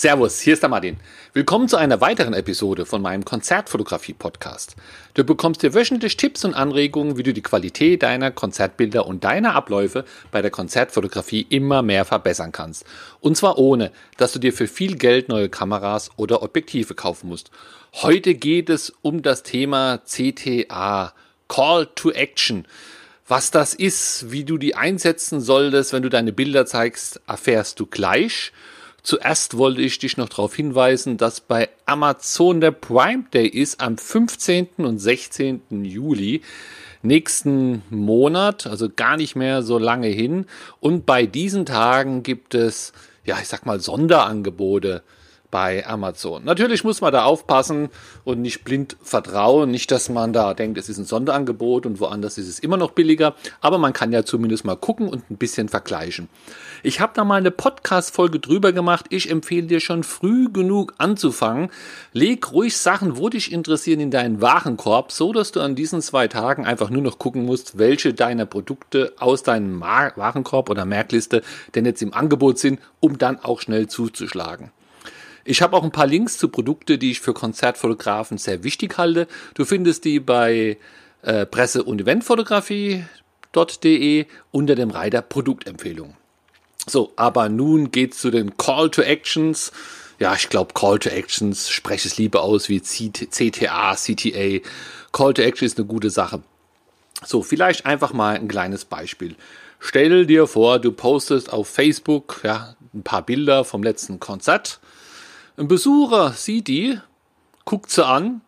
Servus, hier ist der Martin. Willkommen zu einer weiteren Episode von meinem Konzertfotografie-Podcast. Du bekommst hier wöchentlich Tipps und Anregungen, wie du die Qualität deiner Konzertbilder und deiner Abläufe bei der Konzertfotografie immer mehr verbessern kannst. Und zwar ohne, dass du dir für viel Geld neue Kameras oder Objektive kaufen musst. Heute geht es um das Thema CTA, Call to Action. Was das ist, wie du die einsetzen solltest, wenn du deine Bilder zeigst, erfährst du gleich. Zuerst wollte ich dich noch darauf hinweisen, dass bei Amazon der Prime Day ist am 15. und 16. Juli nächsten Monat, also gar nicht mehr so lange hin. Und bei diesen Tagen gibt es, ja, ich sag mal, Sonderangebote bei Amazon. Natürlich muss man da aufpassen und nicht blind vertrauen. Nicht, dass man da denkt, es ist ein Sonderangebot und woanders ist es immer noch billiger. Aber man kann ja zumindest mal gucken und ein bisschen vergleichen. Ich habe da mal eine Podcast-Folge drüber gemacht. Ich empfehle dir schon früh genug anzufangen. Leg ruhig Sachen, wo dich interessieren, in deinen Warenkorb, so dass du an diesen zwei Tagen einfach nur noch gucken musst, welche deiner Produkte aus deinem Warenkorb oder Merkliste denn jetzt im Angebot sind, um dann auch schnell zuzuschlagen. Ich habe auch ein paar Links zu Produkte, die ich für Konzertfotografen sehr wichtig halte. Du findest die bei äh, Presse- und Eventfotografie.de unter dem Reiter Produktempfehlungen. So, aber nun geht's zu den Call to Actions. Ja, ich glaube, Call to Actions spreche es lieber aus wie CTA, CTA. Call to Action ist eine gute Sache. So, vielleicht einfach mal ein kleines Beispiel. Stell dir vor, du postest auf Facebook ja, ein paar Bilder vom letzten Konzert ein Besucher sieht die, guckt sie an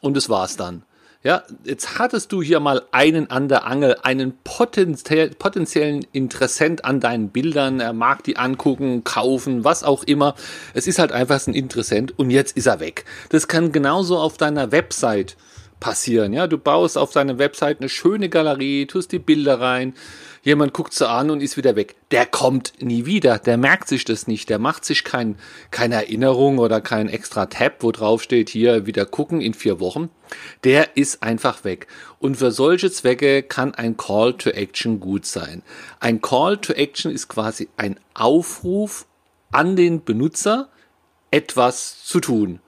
und das war's dann. Ja, jetzt hattest du hier mal einen an der Angel, einen potenziell, potenziellen Interessent an deinen Bildern. Er mag die angucken, kaufen, was auch immer. Es ist halt einfach ein Interessent und jetzt ist er weg. Das kann genauso auf deiner Website passieren. Ja, du baust auf deiner Website eine schöne Galerie, tust die Bilder rein, Jemand guckt sie an und ist wieder weg. Der kommt nie wieder. Der merkt sich das nicht. Der macht sich kein, keine Erinnerung oder kein extra Tab, wo drauf steht, hier wieder gucken in vier Wochen. Der ist einfach weg. Und für solche Zwecke kann ein Call to Action gut sein. Ein Call to Action ist quasi ein Aufruf an den Benutzer, etwas zu tun.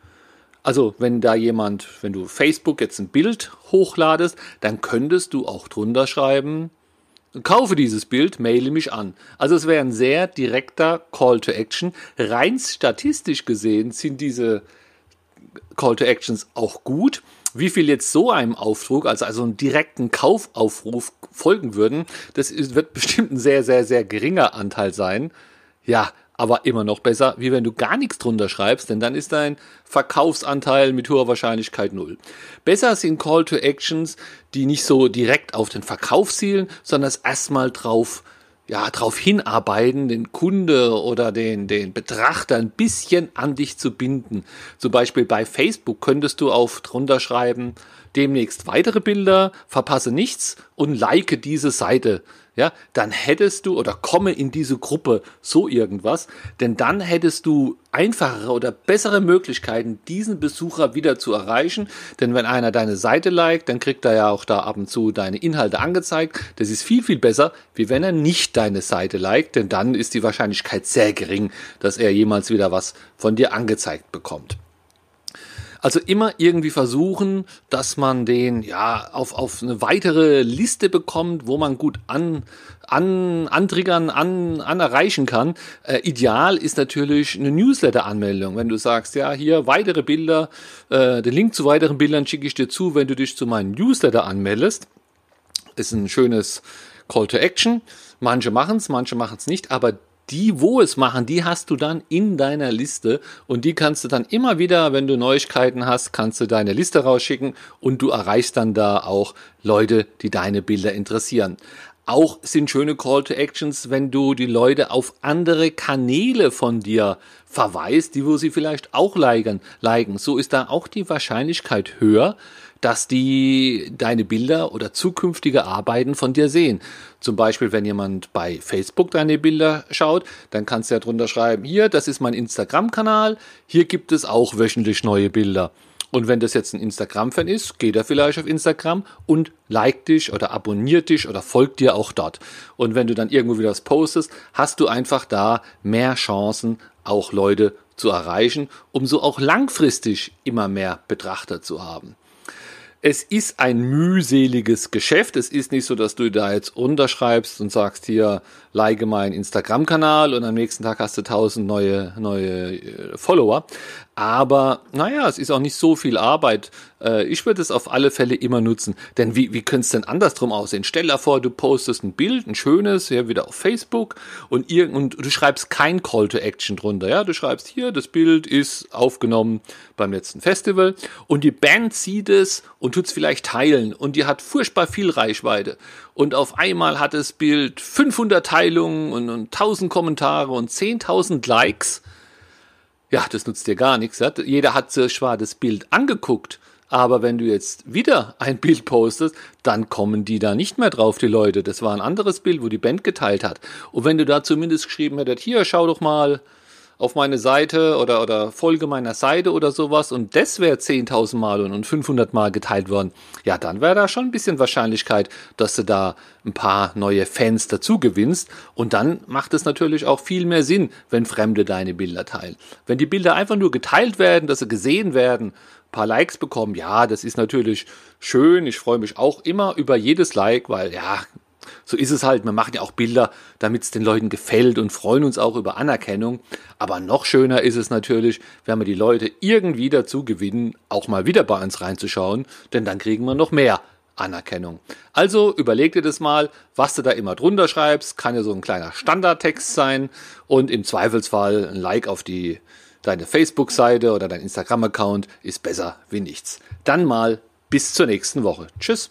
Also wenn da jemand, wenn du Facebook jetzt ein Bild hochladest, dann könntest du auch drunter schreiben, kaufe dieses Bild, maile mich an. Also es wäre ein sehr direkter Call to Action. Rein statistisch gesehen sind diese Call to Actions auch gut. Wie viel jetzt so einem Auftrag, also, also einen direkten Kaufaufruf folgen würden, das wird bestimmt ein sehr, sehr, sehr geringer Anteil sein. Ja, aber immer noch besser, wie wenn du gar nichts drunter schreibst, denn dann ist dein Verkaufsanteil mit hoher Wahrscheinlichkeit null. Besser sind Call to Actions, die nicht so direkt auf den Verkauf zielen, sondern es erstmal drauf ja, darauf hinarbeiten, den Kunde oder den, den Betrachter ein bisschen an dich zu binden. Zum Beispiel bei Facebook könntest du auf drunter schreiben, demnächst weitere Bilder, verpasse nichts und like diese Seite ja, dann hättest du oder komme in diese Gruppe so irgendwas, denn dann hättest du einfachere oder bessere Möglichkeiten, diesen Besucher wieder zu erreichen. Denn wenn einer deine Seite liked, dann kriegt er ja auch da ab und zu deine Inhalte angezeigt. Das ist viel, viel besser, wie wenn er nicht deine Seite liked, denn dann ist die Wahrscheinlichkeit sehr gering, dass er jemals wieder was von dir angezeigt bekommt. Also immer irgendwie versuchen, dass man den ja auf, auf eine weitere Liste bekommt, wo man gut an, an, antriggern, an, an erreichen kann. Äh, ideal ist natürlich eine Newsletter-Anmeldung. Wenn du sagst, ja, hier weitere Bilder, äh, den Link zu weiteren Bildern schicke ich dir zu, wenn du dich zu meinem Newsletter anmeldest. Ist ein schönes Call to Action. Manche machen es, manche machen es nicht, aber die, wo es machen, die hast du dann in deiner Liste und die kannst du dann immer wieder, wenn du Neuigkeiten hast, kannst du deine Liste rausschicken und du erreichst dann da auch Leute, die deine Bilder interessieren. Auch sind schöne Call to Actions, wenn du die Leute auf andere Kanäle von dir verweist, die wo sie vielleicht auch liken. So ist da auch die Wahrscheinlichkeit höher, dass die deine Bilder oder zukünftige Arbeiten von dir sehen. Zum Beispiel, wenn jemand bei Facebook deine Bilder schaut, dann kannst du ja drunter schreiben, hier, das ist mein Instagram-Kanal, hier gibt es auch wöchentlich neue Bilder. Und wenn das jetzt ein Instagram-Fan ist, geht er vielleicht auf Instagram und liked dich oder abonniert dich oder folgt dir auch dort. Und wenn du dann irgendwo wieder was postest, hast du einfach da mehr Chancen, auch Leute zu erreichen, um so auch langfristig immer mehr Betrachter zu haben. Es ist ein mühseliges Geschäft. Es ist nicht so, dass du da jetzt unterschreibst und sagst hier, like meinen Instagram-Kanal und am nächsten Tag hast du tausend neue, neue äh, Follower. Aber naja, es ist auch nicht so viel Arbeit. Äh, ich würde es auf alle Fälle immer nutzen. Denn wie, wie könnte es denn andersrum aussehen? Stell dir vor, du postest ein Bild, ein schönes, ja, wieder auf Facebook und, irgend, und du schreibst kein Call to Action drunter. Ja, du schreibst hier, das Bild ist aufgenommen beim letzten Festival und die Band sieht es und tut es vielleicht teilen und die hat furchtbar viel Reichweite. Und auf einmal hat das Bild 500 Teilungen und, und 1000 Kommentare und 10.000 Likes ja, das nutzt dir gar nichts. Jeder hat sich zwar das Bild angeguckt, aber wenn du jetzt wieder ein Bild postest, dann kommen die da nicht mehr drauf, die Leute. Das war ein anderes Bild, wo die Band geteilt hat. Und wenn du da zumindest geschrieben hättest, hier, schau doch mal, auf meine Seite oder, oder Folge meiner Seite oder sowas und das wäre 10.000 Mal und 500 Mal geteilt worden, ja, dann wäre da schon ein bisschen Wahrscheinlichkeit, dass du da ein paar neue Fans dazu gewinnst und dann macht es natürlich auch viel mehr Sinn, wenn Fremde deine Bilder teilen. Wenn die Bilder einfach nur geteilt werden, dass sie gesehen werden, ein paar Likes bekommen, ja, das ist natürlich schön. Ich freue mich auch immer über jedes Like, weil ja, so ist es halt. Wir machen ja auch Bilder, damit es den Leuten gefällt und freuen uns auch über Anerkennung. Aber noch schöner ist es natürlich, wenn wir die Leute irgendwie dazu gewinnen, auch mal wieder bei uns reinzuschauen, denn dann kriegen wir noch mehr Anerkennung. Also überleg dir das mal, was du da immer drunter schreibst. Kann ja so ein kleiner Standardtext sein und im Zweifelsfall ein Like auf die deine Facebook-Seite oder dein Instagram-Account ist besser wie nichts. Dann mal bis zur nächsten Woche. Tschüss.